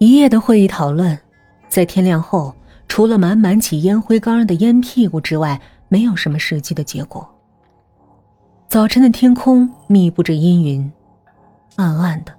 一夜的会议讨论，在天亮后，除了满满起烟灰缸的烟屁股之外，没有什么实际的结果。早晨的天空密布着阴云，暗暗的，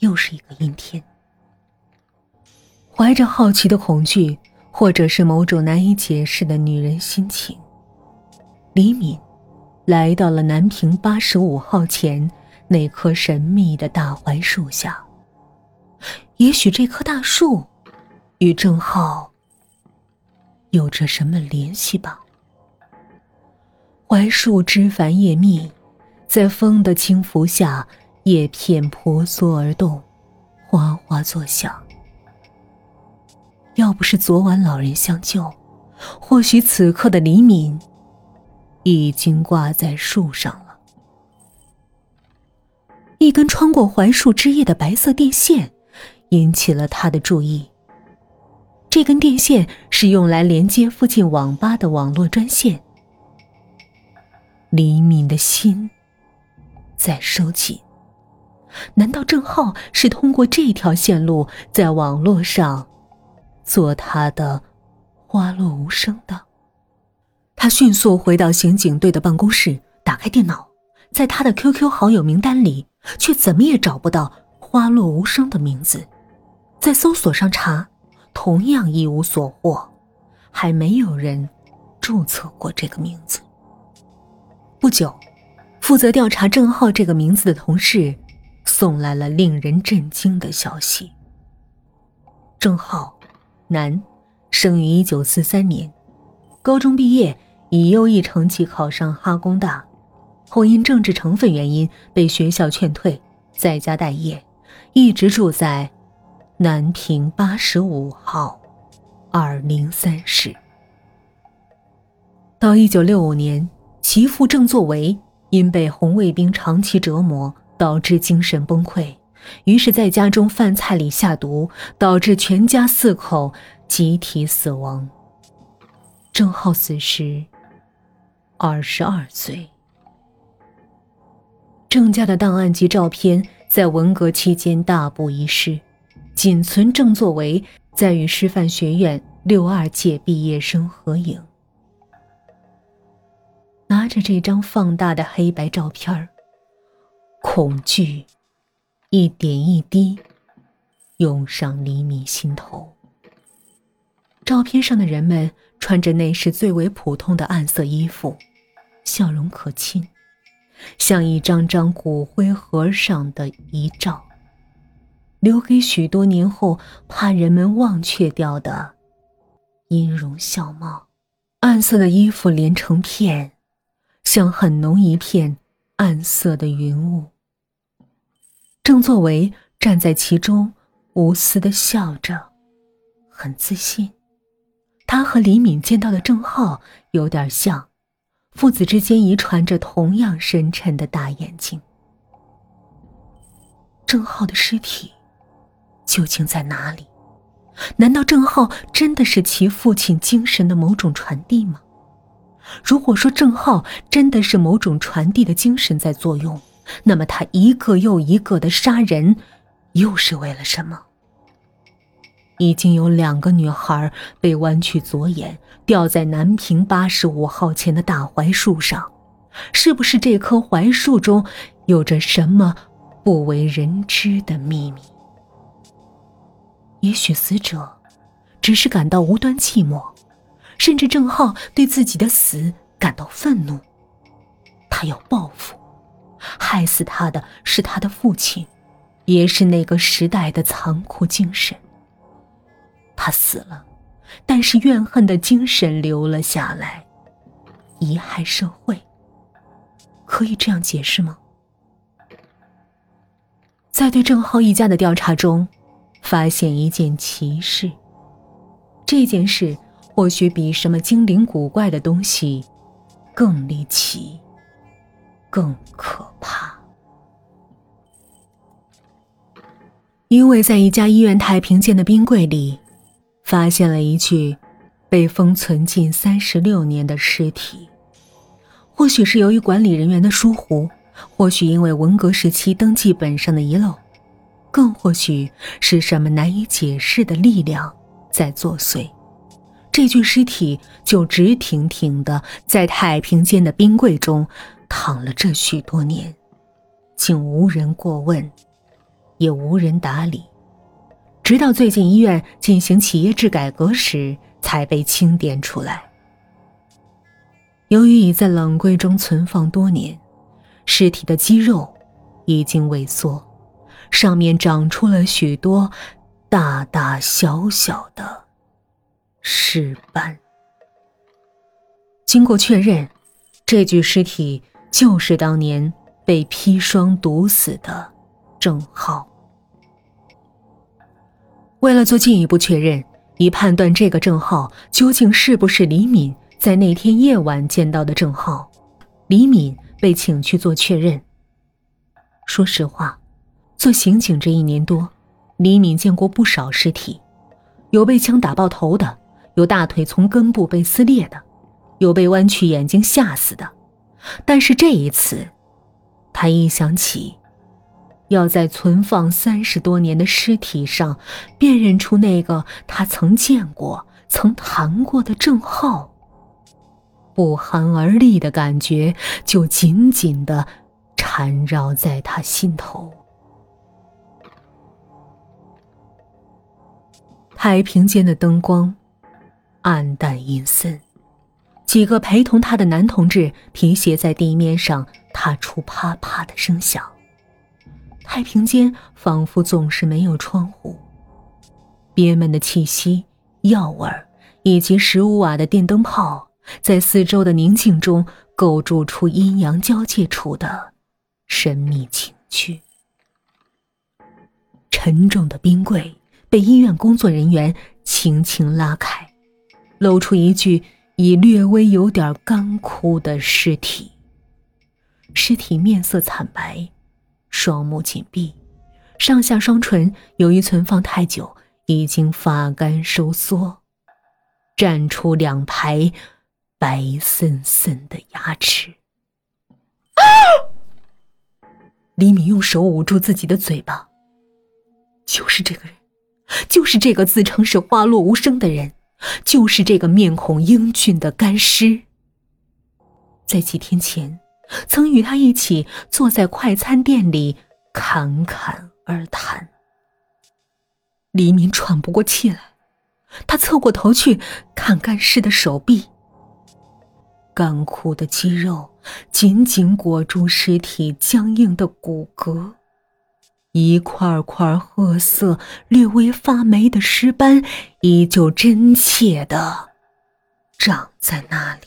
又是一个阴天。怀着好奇的恐惧，或者是某种难以解释的女人心情，李敏来到了南平八十五号前那棵神秘的大槐树下。也许这棵大树与郑浩有着什么联系吧。槐树枝繁叶密，在风的轻拂下，叶片婆娑而动，哗哗作响。要不是昨晚老人相救，或许此刻的李敏已经挂在树上了。一根穿过槐树枝叶的白色电线引起了他的注意。这根电线是用来连接附近网吧的网络专线。李敏的心在收紧。难道郑浩是通过这条线路在网络上做他的花落无声的？他迅速回到刑警队的办公室，打开电脑，在他的 QQ 好友名单里，却怎么也找不到“花落无声”的名字。在搜索上查，同样一无所获，还没有人注册过这个名字。不久，负责调查郑浩这个名字的同事送来了令人震惊的消息：郑浩，男，生于一九四三年，高中毕业，以优异成绩考上哈工大，后因政治成分原因被学校劝退，在家待业，一直住在南平八十五号二零三室。到一九六五年。其父郑作为因被红卫兵长期折磨，导致精神崩溃，于是在家中饭菜里下毒，导致全家四口集体死亡。郑浩死时二十二岁。郑家的档案及照片在文革期间大部遗失，仅存郑作为在与师范学院六二届毕业生合影。拿着这张放大的黑白照片恐惧一点一滴涌上李敏心头。照片上的人们穿着那时最为普通的暗色衣服，笑容可亲，像一张张骨灰盒上的遗照，留给许多年后怕人们忘却掉的音容笑貌。暗色的衣服连成片。像很浓一片暗色的云雾。郑作为站在其中，无私的笑着，很自信。他和李敏见到的郑浩有点像，父子之间遗传着同样深沉的大眼睛。郑浩的尸体究竟在哪里？难道郑浩真的是其父亲精神的某种传递吗？如果说郑浩真的是某种传递的精神在作用，那么他一个又一个的杀人，又是为了什么？已经有两个女孩被弯曲左眼，吊在南平八十五号前的大槐树上，是不是这棵槐树中有着什么不为人知的秘密？也许死者只是感到无端寂寞。甚至郑浩对自己的死感到愤怒，他要报复，害死他的是他的父亲，也是那个时代的残酷精神。他死了，但是怨恨的精神留了下来，遗害社会。可以这样解释吗？在对郑浩一家的调查中，发现一件奇事。这件事。或许比什么精灵古怪的东西更离奇、更可怕，因为在一家医院太平间的冰柜里，发现了一具被封存近三十六年的尸体。或许是由于管理人员的疏忽，或许因为文革时期登记本上的遗漏，更或许是什么难以解释的力量在作祟。这具尸体就直挺挺的在太平间的冰柜中躺了这许多年，竟无人过问，也无人打理，直到最近医院进行企业制改革时，才被清点出来。由于已在冷柜中存放多年，尸体的肌肉已经萎缩，上面长出了许多大大小小的。尸斑。经过确认，这具尸体就是当年被砒霜毒死的郑浩。为了做进一步确认，以判断这个郑浩究竟是不是李敏在那天夜晚见到的郑浩，李敏被请去做确认。说实话，做刑警这一年多，李敏见过不少尸体，有被枪打爆头的。有大腿从根部被撕裂的，有被弯曲眼睛吓死的，但是这一次，他一想起要在存放三十多年的尸体上辨认出那个他曾见过、曾谈过的郑浩，不寒而栗的感觉就紧紧的缠绕在他心头。太平间的灯光。暗淡阴森，几个陪同他的男同志皮鞋在地面上踏出啪啪的声响。太平间仿佛总是没有窗户，憋闷的气息、药味以及十五瓦的电灯泡，在四周的宁静中构筑出阴阳交界处的神秘情趣。沉重的冰柜被医院工作人员轻轻拉开。露出一具已略微有点干枯的尸体。尸体面色惨白，双目紧闭，上下双唇由于存放太久，已经发干收缩，绽出两排白森森的牙齿。李敏用手捂住自己的嘴巴。就是这个人，就是这个自称是花落无声的人。就是这个面孔英俊的干尸，在几天前曾与他一起坐在快餐店里侃侃而谈。黎明喘不过气来，他侧过头去看干尸的手臂，干枯的肌肉紧紧裹住尸体僵硬的骨骼。一块块褐色、略微发霉的尸斑，依旧真切的长在那里。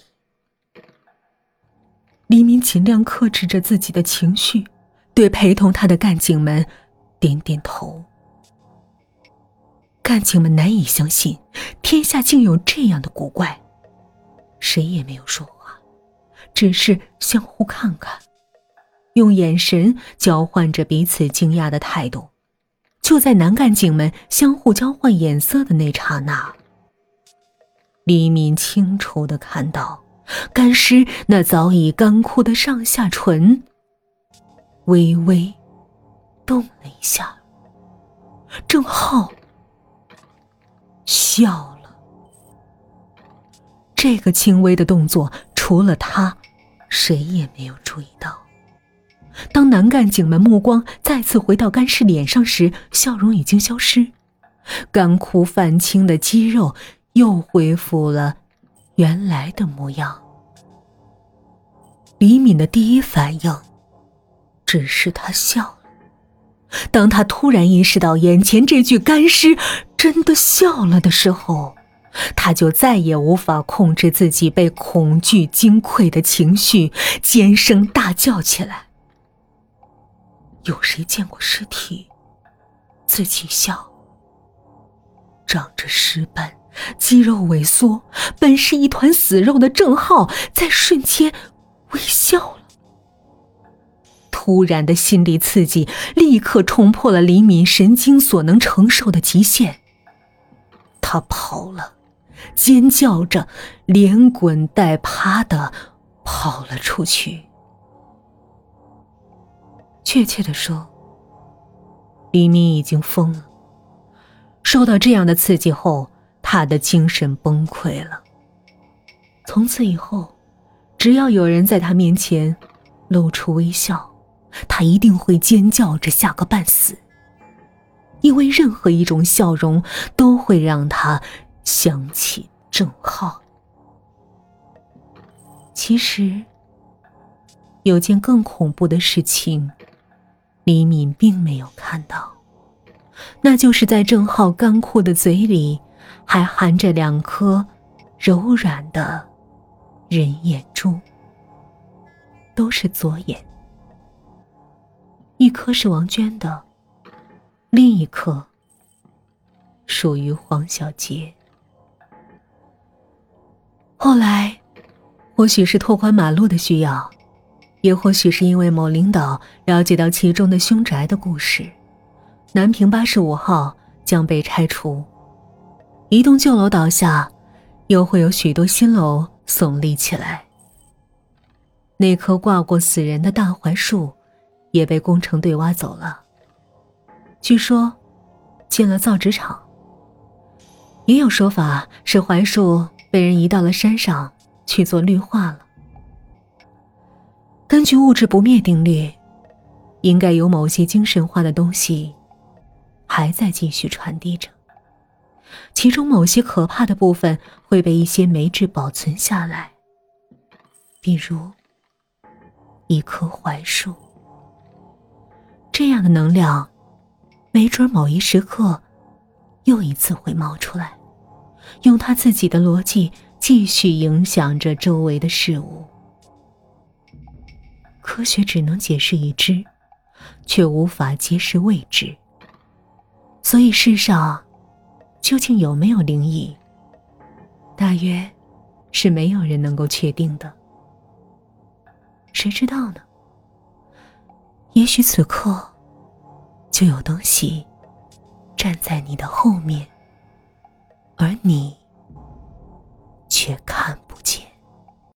黎明尽量克制着自己的情绪，对陪同他的干警们点点头。干警们难以相信，天下竟有这样的古怪，谁也没有说话，只是相互看看。用眼神交换着彼此惊讶的态度。就在男干警们相互交换眼色的那刹那，李敏清楚的看到，干尸那早已干枯的上下唇微微动了一下。郑浩笑了。这个轻微的动作，除了他，谁也没有注意到。当男干警们目光再次回到干尸脸上时，笑容已经消失，干枯泛青的肌肉又恢复了原来的模样。李敏的第一反应只是他笑了。当他突然意识到眼前这具干尸真的笑了的时候，他就再也无法控制自己被恐惧惊溃的情绪，尖声大叫起来。有谁见过尸体自己笑？长着尸斑、肌肉萎缩、本是一团死肉的郑浩，在瞬间微笑了。突然的心理刺激立刻冲破了李敏神经所能承受的极限，他跑了，尖叫着，连滚带爬的跑了出去。确切的说，李敏已经疯了。受到这样的刺激后，他的精神崩溃了。从此以后，只要有人在他面前露出微笑，他一定会尖叫着吓个半死。因为任何一种笑容都会让他想起郑浩。其实，有件更恐怖的事情，李敏并没有看到，那就是在郑浩干枯的嘴里，还含着两颗柔软的人眼珠，都是左眼，一颗是王娟的。另一颗属于黄小杰。后来，或许是拓宽马路的需要，也或许是因为某领导了解到其中的凶宅的故事，南平八十五号将被拆除。一栋旧楼倒下，又会有许多新楼耸立起来。那棵挂过死人的大槐树，也被工程队挖走了。据说，进了造纸厂。也有说法是槐树被人移到了山上去做绿化了。根据物质不灭定律，应该有某些精神化的东西还在继续传递着，其中某些可怕的部分会被一些媒质保存下来，比如一棵槐树。这样的能量。没准某一时刻，又一次会冒出来，用他自己的逻辑继续影响着周围的事物。科学只能解释已知，却无法揭示未知。所以世上究竟有没有灵异，大约是没有人能够确定的。谁知道呢？也许此刻。就有东西站在你的后面，而你却看不见。